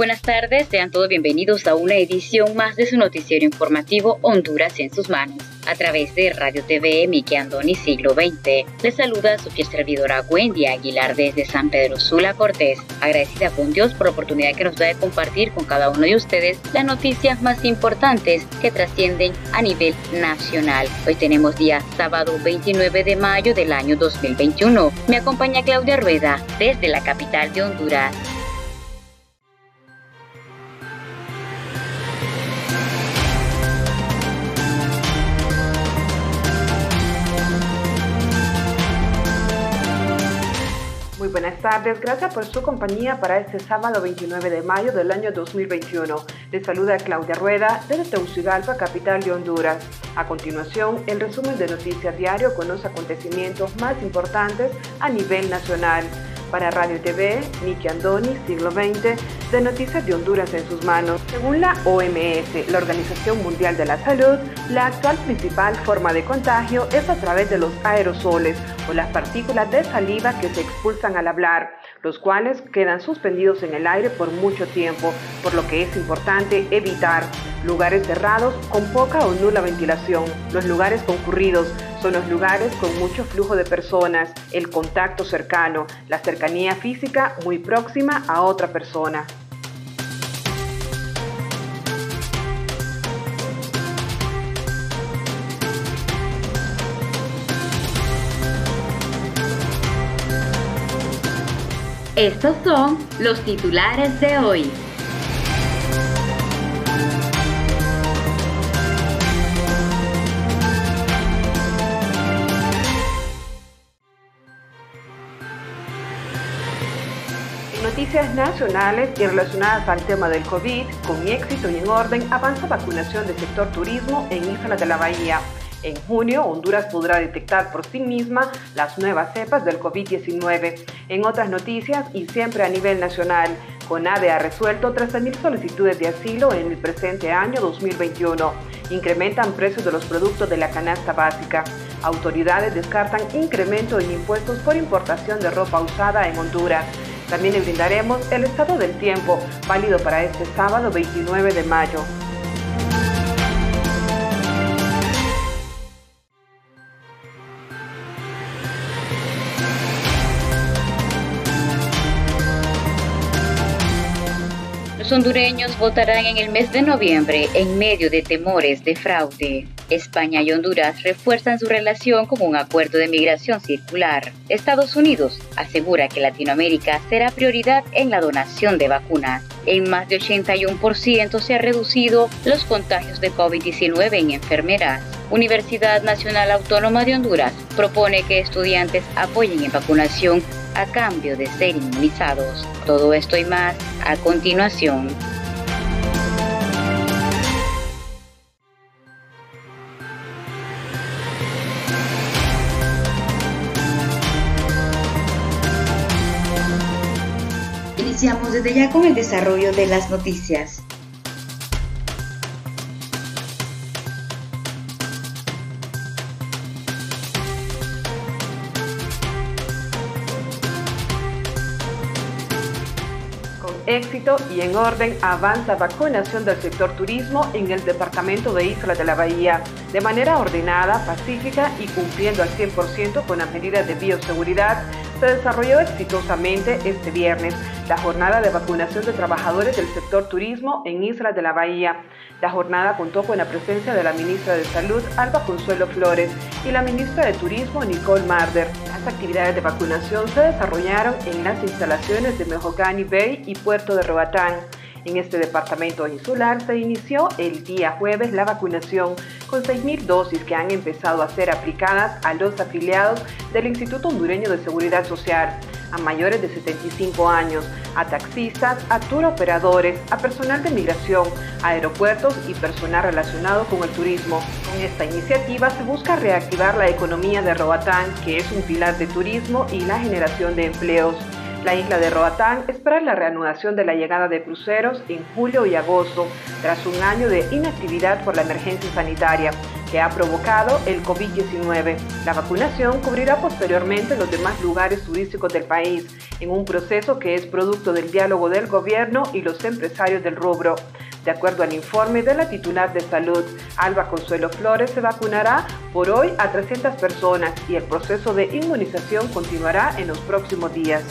Buenas tardes, sean todos bienvenidos a una edición más de su noticiero informativo Honduras en sus manos. A través de Radio TV Miki Andoni Siglo XX, les saluda su fiel servidora Wendy Aguilar desde San Pedro Sula Cortés, agradecida con Dios por la oportunidad que nos da de compartir con cada uno de ustedes las noticias más importantes que trascienden a nivel nacional. Hoy tenemos día sábado 29 de mayo del año 2021. Me acompaña Claudia Rueda desde la capital de Honduras. Tardes, gracias por su compañía para este sábado 29 de mayo del año 2021. Les saluda Claudia Rueda desde Tegucigalpa, capital de Honduras. A continuación, el resumen de Noticias Diario con los acontecimientos más importantes a nivel nacional. Para Radio TV, Niki Andoni, siglo XX, de Noticias de Honduras en sus manos. Según la OMS, la Organización Mundial de la Salud, la actual principal forma de contagio es a través de los aerosoles o las partículas de saliva que se expulsan al hablar, los cuales quedan suspendidos en el aire por mucho tiempo, por lo que es importante evitar lugares cerrados con poca o nula ventilación, los lugares concurridos, son los lugares con mucho flujo de personas, el contacto cercano, la cercanía física muy próxima a otra persona. Estos son los titulares de hoy. Noticias nacionales y relacionadas al tema del COVID, con éxito y en orden, avanza vacunación del sector turismo en Isla de la Bahía. En junio, Honduras podrá detectar por sí misma las nuevas cepas del COVID-19. En otras noticias, y siempre a nivel nacional, CONADE ha resuelto 13.000 solicitudes de asilo en el presente año 2021. Incrementan precios de los productos de la canasta básica. Autoridades descartan incremento en impuestos por importación de ropa usada en Honduras. También le brindaremos el estado del tiempo, válido para este sábado 29 de mayo. Los hondureños votarán en el mes de noviembre en medio de temores de fraude. España y Honduras refuerzan su relación con un acuerdo de migración circular. Estados Unidos asegura que Latinoamérica será prioridad en la donación de vacunas. En más de 81% se han reducido los contagios de COVID-19 en enfermeras. Universidad Nacional Autónoma de Honduras propone que estudiantes apoyen en vacunación a cambio de ser inmunizados. Todo esto y más a continuación. Desde ya con el desarrollo de las noticias. éxito y en orden avanza vacunación del sector turismo en el departamento de Isla de la Bahía, de manera ordenada, pacífica y cumpliendo al 100% con las medidas de bioseguridad. Se desarrolló exitosamente este viernes la jornada de vacunación de trabajadores del sector turismo en Isla de la Bahía. La jornada contó con la presencia de la ministra de Salud, Alba Consuelo Flores, y la ministra de Turismo, Nicole Marder. Las actividades de vacunación se desarrollaron en las instalaciones de Mejogani Bay y Puerto de Roatán. En este departamento insular se inició el día jueves la vacunación con 6.000 dosis que han empezado a ser aplicadas a los afiliados del Instituto Hondureño de Seguridad Social, a mayores de 75 años, a taxistas, a tour operadores, a personal de migración, aeropuertos y personal relacionado con el turismo. Con esta iniciativa se busca reactivar la economía de Roatán, que es un pilar de turismo y la generación de empleos. La isla de Roatán espera la reanudación de la llegada de cruceros en julio y agosto, tras un año de inactividad por la emergencia sanitaria que ha provocado el COVID-19. La vacunación cubrirá posteriormente los demás lugares turísticos del país, en un proceso que es producto del diálogo del gobierno y los empresarios del rubro. De acuerdo al informe de la titular de salud, Alba Consuelo Flores, se vacunará por hoy a 300 personas y el proceso de inmunización continuará en los próximos días.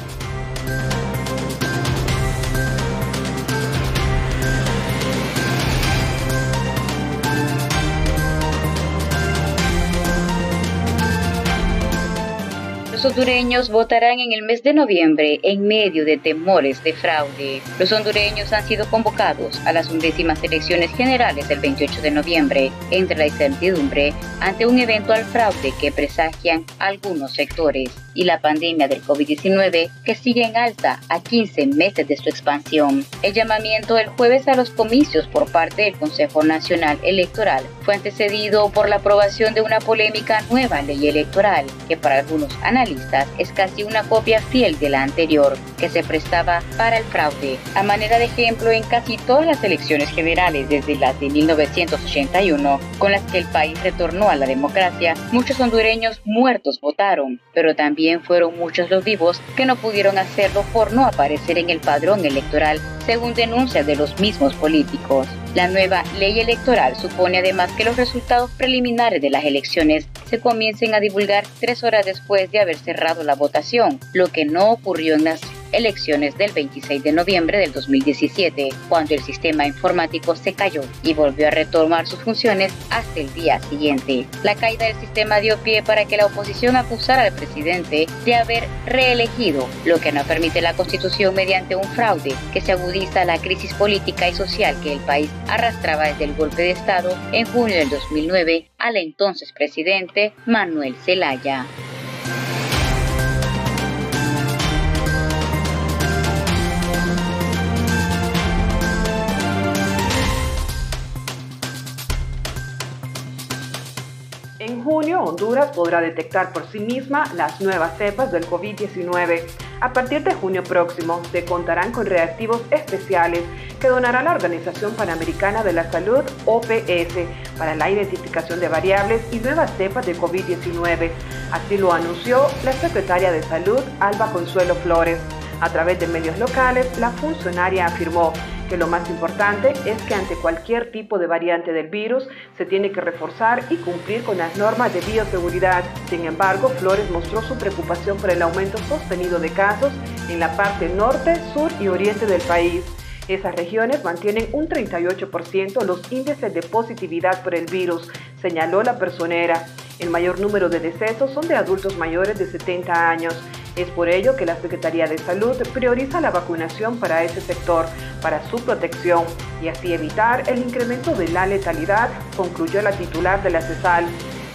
Los hondureños votarán en el mes de noviembre en medio de temores de fraude. Los hondureños han sido convocados a las undécimas elecciones generales del 28 de noviembre entre la incertidumbre ante un eventual fraude que presagian algunos sectores y la pandemia del COVID-19 que sigue en alta a 15 meses de su expansión. El llamamiento el jueves a los comicios por parte del Consejo Nacional Electoral fue antecedido por la aprobación de una polémica nueva ley electoral que para algunos analistas es casi una copia fiel de la anterior que se prestaba para el fraude. A manera de ejemplo, en casi todas las elecciones generales desde las de 1981, con las que el país retornó a la democracia, muchos hondureños muertos votaron, pero también fueron muchos los vivos que no pudieron hacerlo por no aparecer en el padrón electoral, según denuncias de los mismos políticos. La nueva ley electoral supone además que los resultados preliminares de las elecciones se comiencen a divulgar tres horas después de haber cerrado la votación, lo que no ocurrió en las elecciones del 26 de noviembre del 2017, cuando el sistema informático se cayó y volvió a retomar sus funciones hasta el día siguiente. La caída del sistema dio pie para que la oposición acusara al presidente de haber reelegido, lo que no permite la constitución mediante un fraude que se agudiza la crisis política y social que el país arrastraba desde el golpe de Estado en junio del 2009 al entonces presidente Manuel Zelaya. En junio, Honduras podrá detectar por sí misma las nuevas cepas del COVID-19. A partir de junio próximo, se contarán con reactivos especiales que donará la Organización Panamericana de la Salud, OPS, para la identificación de variables y nuevas cepas de COVID-19. Así lo anunció la secretaria de Salud, Alba Consuelo Flores. A través de medios locales, la funcionaria afirmó que lo más importante es que ante cualquier tipo de variante del virus se tiene que reforzar y cumplir con las normas de bioseguridad. Sin embargo, Flores mostró su preocupación por el aumento sostenido de casos en la parte norte, sur y oriente del país. Esas regiones mantienen un 38% los índices de positividad por el virus, señaló la personera. El mayor número de decesos son de adultos mayores de 70 años. Es por ello que la Secretaría de Salud prioriza la vacunación para ese sector, para su protección y así evitar el incremento de la letalidad, concluyó la titular de la CESAL.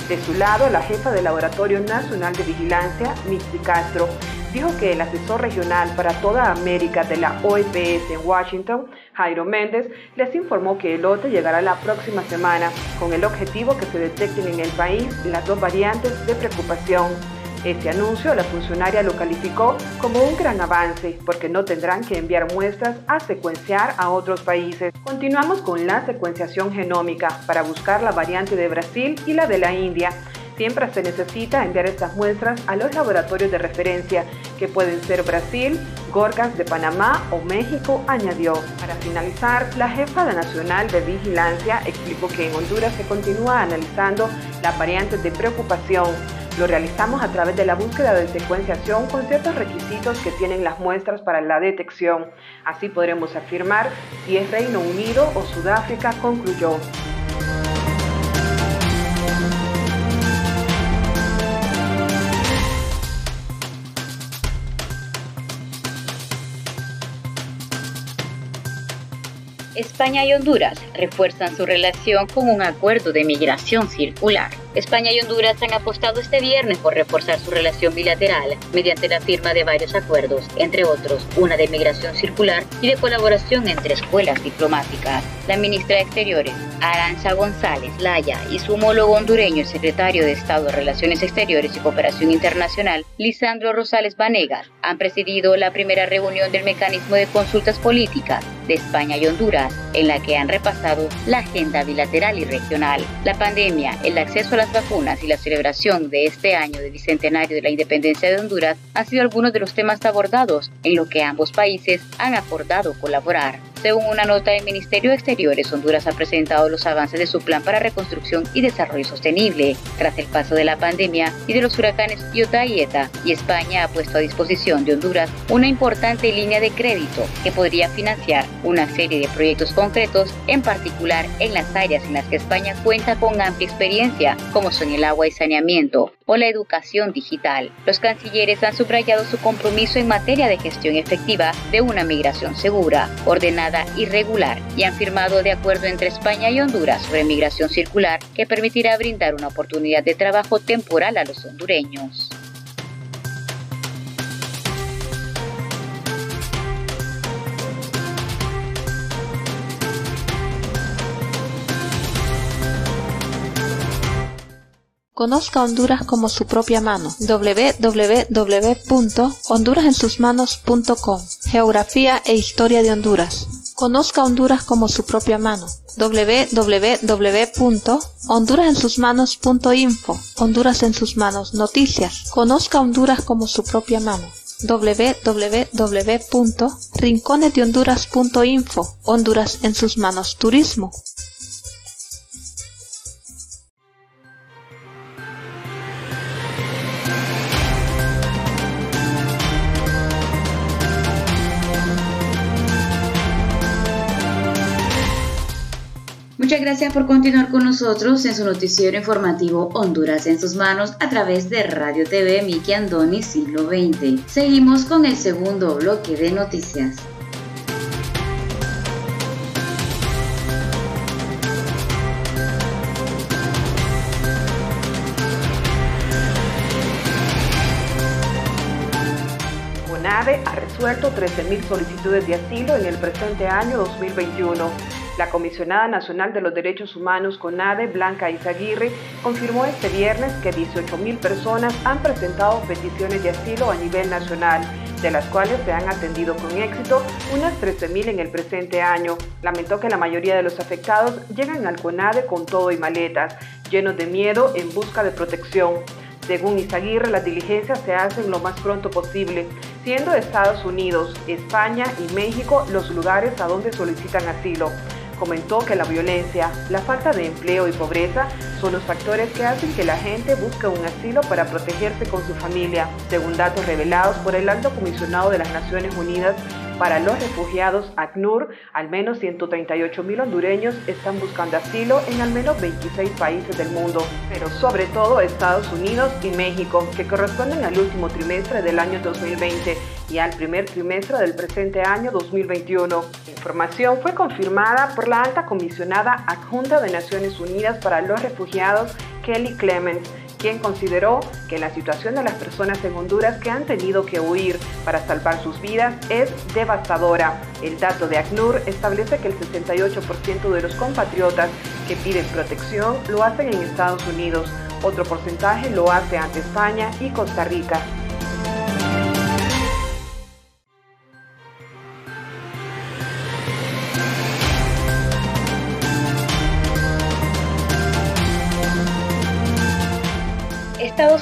De su lado, la jefa del Laboratorio Nacional de Vigilancia, Mixi Castro, dijo que el asesor regional para toda América de la OEPS en Washington, Jairo Méndez, les informó que el lote llegará la próxima semana con el objetivo que se detecten en el país las dos variantes de preocupación. Este anuncio la funcionaria lo calificó como un gran avance porque no tendrán que enviar muestras a secuenciar a otros países. Continuamos con la secuenciación genómica para buscar la variante de Brasil y la de la India. Siempre se necesita enviar estas muestras a los laboratorios de referencia, que pueden ser Brasil, Gorgas de Panamá o México, añadió. Para finalizar, la jefa nacional de vigilancia explicó que en Honduras se continúa analizando las variantes de preocupación lo realizamos a través de la búsqueda de secuenciación con ciertos requisitos que tienen las muestras para la detección. Así podremos afirmar si es Reino Unido o Sudáfrica, concluyó. España y Honduras refuerzan su relación con un acuerdo de migración circular. España y Honduras han apostado este viernes por reforzar su relación bilateral mediante la firma de varios acuerdos, entre otros una de migración circular y de colaboración entre escuelas diplomáticas. La ministra de Exteriores, Arancha González Laya, y su homólogo hondureño, el secretario de Estado de Relaciones Exteriores y Cooperación Internacional, Lisandro Rosales Vanegas, han presidido la primera reunión del mecanismo de consultas políticas de España y Honduras, en la que han repasado la agenda bilateral y regional, la pandemia, el acceso a las vacunas y la celebración de este año de bicentenario de la independencia de Honduras han sido algunos de los temas abordados en lo que ambos países han acordado colaborar. Según una nota del Ministerio de Exteriores, Honduras ha presentado los avances de su plan para reconstrucción y desarrollo sostenible tras el paso de la pandemia y de los huracanes Iota y Eta, y España ha puesto a disposición de Honduras una importante línea de crédito que podría financiar una serie de proyectos concretos, en particular en las áreas en las que España cuenta con amplia experiencia, como son el agua y saneamiento o la educación digital. Los cancilleres han subrayado su compromiso en materia de gestión efectiva de una migración segura, ordenada irregular y han firmado de acuerdo entre España y Honduras sobre migración circular que permitirá brindar una oportunidad de trabajo temporal a los hondureños. Conozca Honduras como su propia mano. www.hondurasensusmanos.com Geografía e historia de Honduras. Conozca Honduras como su propia mano. www.hondurasensusmanos.info Honduras en sus manos. Noticias. Conozca Honduras como su propia mano www.rinconesdehonduras.info Honduras en sus manos. Turismo. Muchas gracias por continuar con nosotros en su noticiero informativo Honduras en sus manos a través de Radio TV Miki Andoni Siglo XX. Seguimos con el segundo bloque de noticias. UNAVE ha resuelto 13.000 solicitudes de asilo en el presente año 2021 la comisionada nacional de los derechos humanos CONADE, Blanca Izaguirre, confirmó este viernes que 18.000 personas han presentado peticiones de asilo a nivel nacional, de las cuales se han atendido con éxito unas 13.000 en el presente año. Lamentó que la mayoría de los afectados llegan al CONADE con todo y maletas, llenos de miedo en busca de protección. Según Izaguirre, las diligencias se hacen lo más pronto posible, siendo Estados Unidos, España y México los lugares a donde solicitan asilo. Comentó que la violencia, la falta de empleo y pobreza son los factores que hacen que la gente busque un asilo para protegerse con su familia, según datos revelados por el alto comisionado de las Naciones Unidas para los refugiados ACNUR, al menos 138 mil hondureños están buscando asilo en al menos 26 países del mundo, pero sobre todo Estados Unidos y México, que corresponden al último trimestre del año 2020 y al primer trimestre del presente año 2021. La información fue confirmada por la alta comisionada adjunta de Naciones Unidas para los Refugiados, Kelly Clements, quien consideró que la situación de las personas en Honduras que han tenido que huir para salvar sus vidas es devastadora. El dato de ACNUR establece que el 68% de los compatriotas que piden protección lo hacen en Estados Unidos, otro porcentaje lo hace ante España y Costa Rica.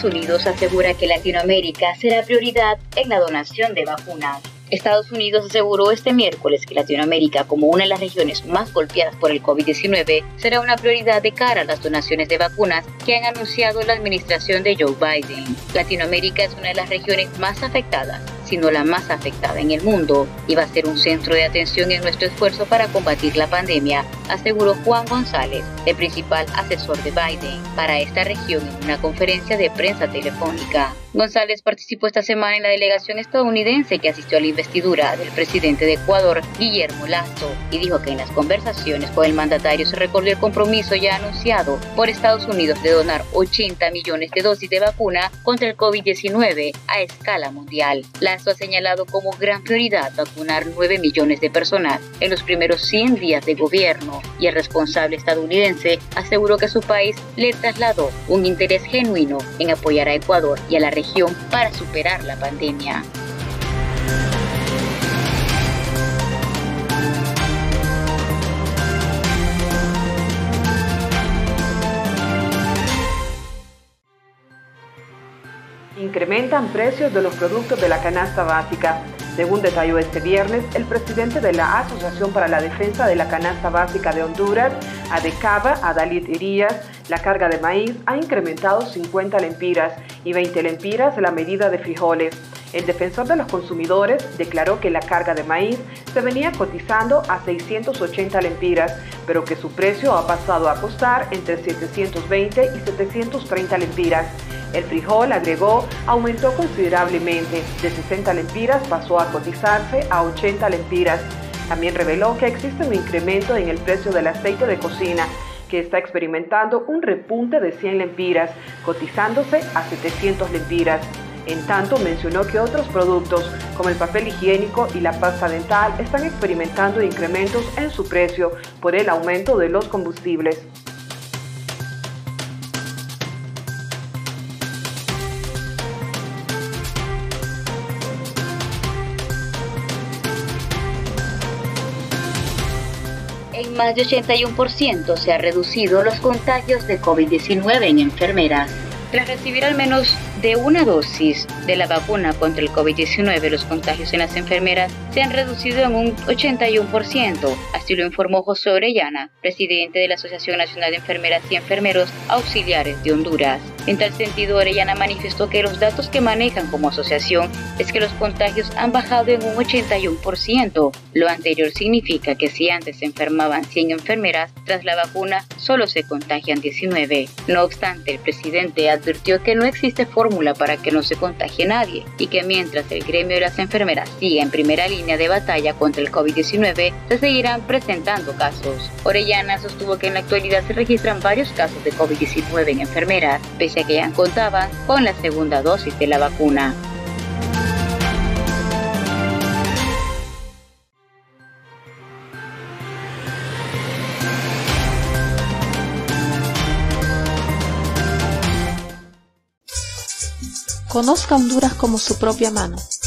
Estados Unidos asegura que Latinoamérica será prioridad en la donación de vacunas. Estados Unidos aseguró este miércoles que Latinoamérica, como una de las regiones más golpeadas por el COVID-19, será una prioridad de cara a las donaciones de vacunas que han anunciado la administración de Joe Biden. Latinoamérica es una de las regiones más afectadas sino la más afectada en el mundo y va a ser un centro de atención en nuestro esfuerzo para combatir la pandemia, aseguró Juan González, el principal asesor de Biden, para esta región en una conferencia de prensa telefónica. González participó esta semana en la delegación estadounidense que asistió a la investidura del presidente de Ecuador, Guillermo Lazo, y dijo que en las conversaciones con el mandatario se recordó el compromiso ya anunciado por Estados Unidos de donar 80 millones de dosis de vacuna contra el COVID-19 a escala mundial. Ha señalado como gran prioridad vacunar 9 millones de personas en los primeros 100 días de gobierno y el responsable estadounidense aseguró que su país le trasladó un interés genuino en apoyar a Ecuador y a la región para superar la pandemia. Incrementan precios de los productos de la canasta básica. Según detalló este viernes el presidente de la Asociación para la Defensa de la Canasta Básica de Honduras, ADECABA, Adalit Irías, la carga de maíz ha incrementado 50 lempiras y 20 lempiras la medida de frijoles. El defensor de los consumidores declaró que la carga de maíz se venía cotizando a 680 lempiras, pero que su precio ha pasado a costar entre 720 y 730 lempiras. El frijol, agregó, aumentó considerablemente. De 60 lempiras pasó a cotizarse a 80 lempiras. También reveló que existe un incremento en el precio del aceite de cocina, que está experimentando un repunte de 100 lempiras, cotizándose a 700 lempiras. En tanto, mencionó que otros productos, como el papel higiénico y la pasta dental, están experimentando incrementos en su precio por el aumento de los combustibles. En más de 81% se ha reducido los contagios de COVID-19 en enfermeras. Tras recibir al menos de una dosis de la vacuna contra el COVID-19, los contagios en las enfermeras se han reducido en un 81%, así lo informó José Orellana, presidente de la Asociación Nacional de Enfermeras y Enfermeros Auxiliares de Honduras. En tal sentido, Orellana manifestó que los datos que manejan como asociación es que los contagios han bajado en un 81%. Lo anterior significa que si antes se enfermaban 100 enfermeras, tras la vacuna solo se contagian 19. No obstante, el presidente advirtió que no existe fórmula para que no se contagie nadie y que mientras el gremio de las enfermeras siga en primera línea de batalla contra el COVID-19, se seguirán presentando casos. Orellana sostuvo que en la actualidad se registran varios casos de COVID-19 en enfermeras, pese a que ya contaban con la segunda dosis de la vacuna. Conozca Honduras como su propia mano.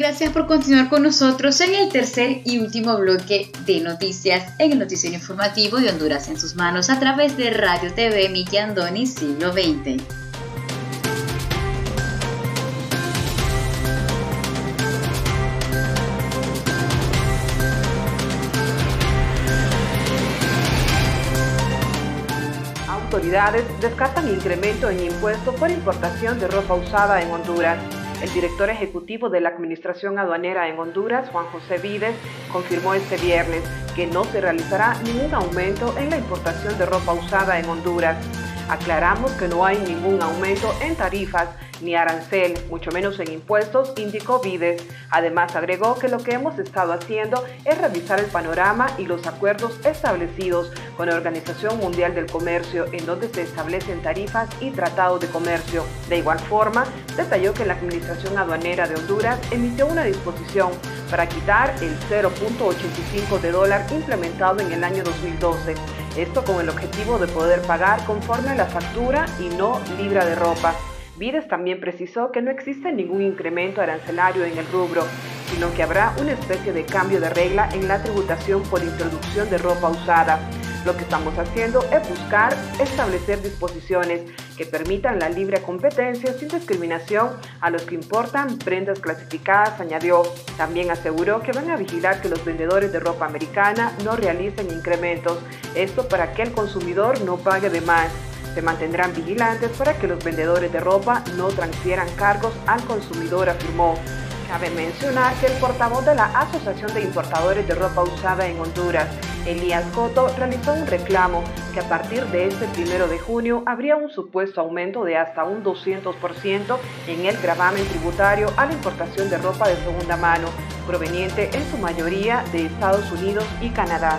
gracias por continuar con nosotros en el tercer y último bloque de noticias en el noticiero informativo de Honduras en sus manos a través de Radio TV Miki Andoni Siglo XX. Autoridades descartan incremento en impuestos por importación de ropa usada en Honduras. El director ejecutivo de la Administración Aduanera en Honduras, Juan José Vides, confirmó este viernes que no se realizará ningún aumento en la importación de ropa usada en Honduras. Aclaramos que no hay ningún aumento en tarifas ni arancel, mucho menos en impuestos, indicó Vides. Además agregó que lo que hemos estado haciendo es revisar el panorama y los acuerdos establecidos con la Organización Mundial del Comercio, en donde se establecen tarifas y tratados de comercio. De igual forma, detalló que la Administración Aduanera de Honduras emitió una disposición para quitar el 0.85 de dólar implementado en el año 2012. Esto con el objetivo de poder pagar conforme a la factura y no libra de ropa. Vides también precisó que no existe ningún incremento arancelario en el rubro. sino que habrá una especie de cambio de regla en la tributación por introducción de ropa usada. Lo que estamos haciendo es buscar establecer disposiciones que permitan la libre competencia sin discriminación a los que importan prendas clasificadas, añadió. También aseguró que van a vigilar que los vendedores de ropa americana no realicen incrementos, esto para que el consumidor no pague de más. Se mantendrán vigilantes para que los vendedores de ropa no transfieran cargos al consumidor, afirmó. Cabe mencionar que el portavoz de la Asociación de Importadores de Ropa Usada en Honduras, Elías Coto, realizó un reclamo que a partir de este primero de junio habría un supuesto aumento de hasta un 200% en el gravamen tributario a la importación de ropa de segunda mano, proveniente en su mayoría de Estados Unidos y Canadá.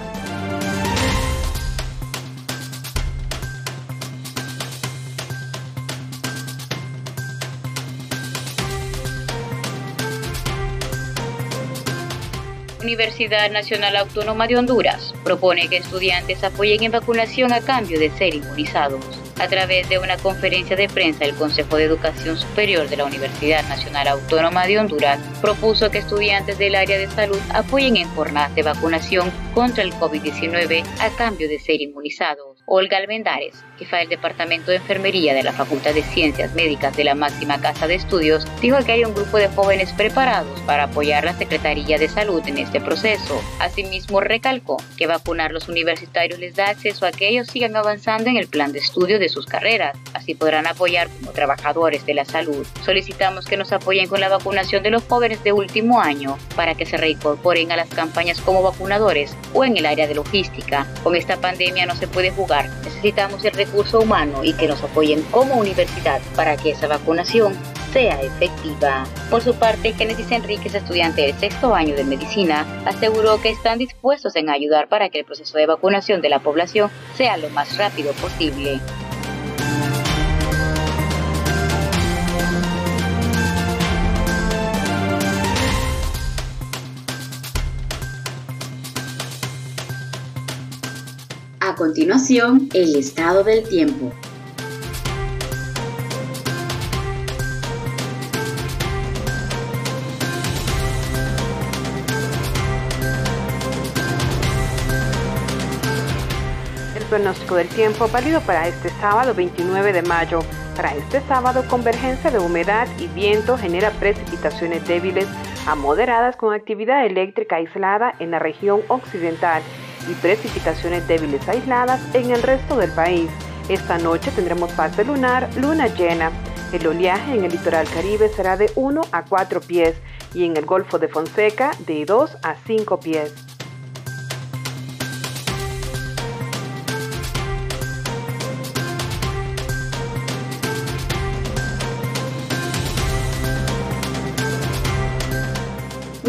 Universidad Nacional Autónoma de Honduras propone que estudiantes apoyen en vacunación a cambio de ser inmunizados. A través de una conferencia de prensa, el Consejo de Educación Superior de la Universidad Nacional Autónoma de Honduras propuso que estudiantes del área de salud apoyen en jornadas de vacunación contra el COVID-19 a cambio de ser inmunizados. Olga Almendares, jefa del Departamento de Enfermería de la Facultad de Ciencias Médicas de la máxima casa de estudios, dijo que hay un grupo de jóvenes preparados para apoyar la Secretaría de Salud en este proceso. Asimismo, recalcó que vacunar los universitarios les da acceso a que ellos sigan avanzando en el plan de estudio de sus carreras. Así podrán apoyar como trabajadores de la salud. Solicitamos que nos apoyen con la vacunación de los jóvenes de último año para que se reincorporen a las campañas como vacunadores o en el área de logística. Con esta pandemia no se puede jugar. Necesitamos el recurso humano y que nos apoyen como universidad para que esa vacunación sea efectiva. Por su parte, Genesis Enríquez, estudiante del sexto año de medicina, aseguró que están dispuestos en ayudar para que el proceso de vacunación de la población sea lo más rápido posible. Continuación, el estado del tiempo. El pronóstico del tiempo válido para este sábado 29 de mayo. Para este sábado, convergencia de humedad y viento genera precipitaciones débiles a moderadas con actividad eléctrica aislada en la región occidental y precipitaciones débiles aisladas en el resto del país. Esta noche tendremos parte lunar, luna llena. El oleaje en el litoral caribe será de 1 a 4 pies y en el Golfo de Fonseca de 2 a 5 pies.